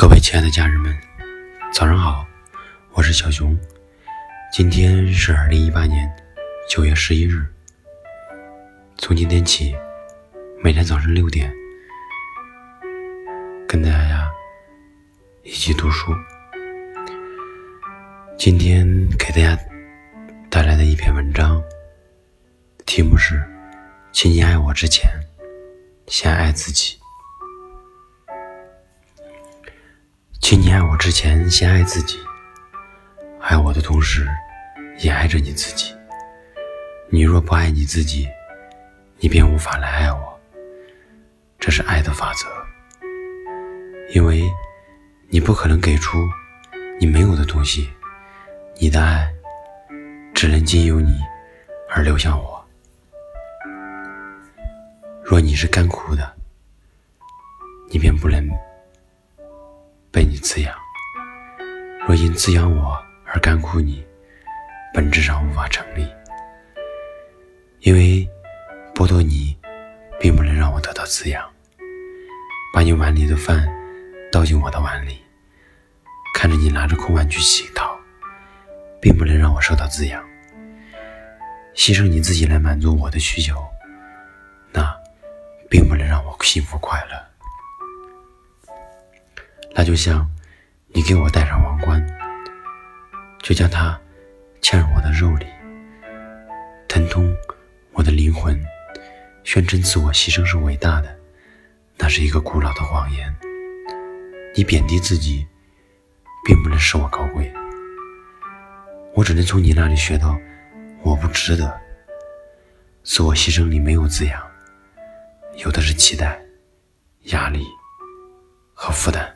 各位亲爱的家人们，早上好，我是小熊。今天是二零一八年九月十一日。从今天起，每天早晨六点，跟大家一起读书。今天给大家带来的一篇文章，题目是：请你爱我之前，先爱自己。请你爱我之前，先爱自己。爱我的同时，也爱着你自己。你若不爱你自己，你便无法来爱我。这是爱的法则，因为你不可能给出你没有的东西。你的爱只能经由你而流向我。若你是干枯的，你便不能。被你滋养，若因滋养我而干枯你，本质上无法成立。因为剥夺你，并不能让我得到滋养。把你碗里的饭倒进我的碗里，看着你拿着空碗去乞讨，并不能让我受到滋养。牺牲你自己来满足我的需求，那并不能让我幸福快乐。那就像你给我戴上王冠，就将它嵌入我的肉里，疼痛我的灵魂，宣称自我牺牲是伟大的，那是一个古老的谎言。你贬低自己，并不能使我高贵，我只能从你那里学到我不值得。自我牺牲里没有滋养，有的是期待、压力和负担。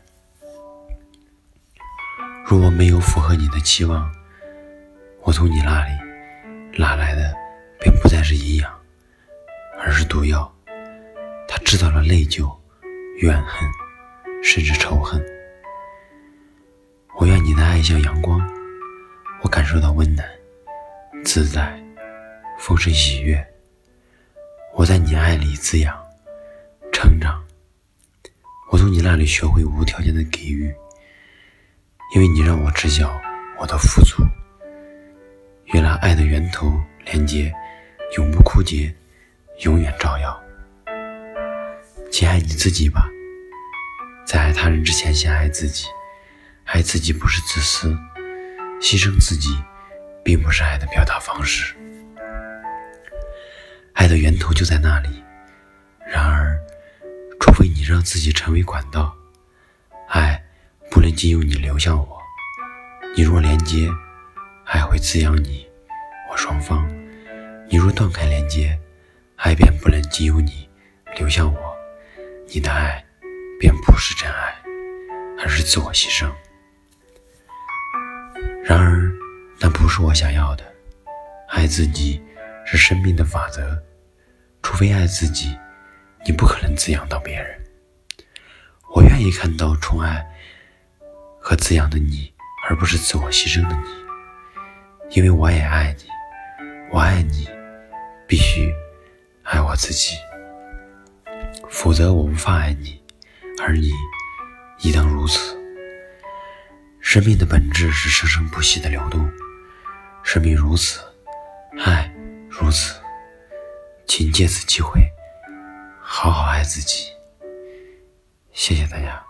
如果没有符合你的期望，我从你那里拿来的便不再是营养，而是毒药。它制造了内疚、怨恨，甚至仇恨。我愿你的爱像阳光，我感受到温暖、自在、丰盛、喜悦。我在你爱里滋养、成长。我从你那里学会无条件的给予。因为你让我知晓我的富足，原来爱的源头连接，永不枯竭，永远照耀。请爱你自己吧，在爱他人之前，先爱自己。爱自己不是自私，牺牲自己，并不是爱的表达方式。爱的源头就在那里。然而，除非你让自己成为管道，能经由你流向我，你若连接，爱会滋养你我双方；你若断开连接，爱便不能经由你流向我，你的爱便不是真爱，而是自我牺牲。然而，那不是我想要的。爱自己是生命的法则，除非爱自己，你不可能滋养到别人。我愿意看到宠爱。和滋养的你，而不是自我牺牲的你，因为我也爱你，我爱你，必须爱我自己，否则我无法爱你，而你亦当如此。生命的本质是生生不息的流动，生命如此，爱如此，请借此机会好好爱自己。谢谢大家。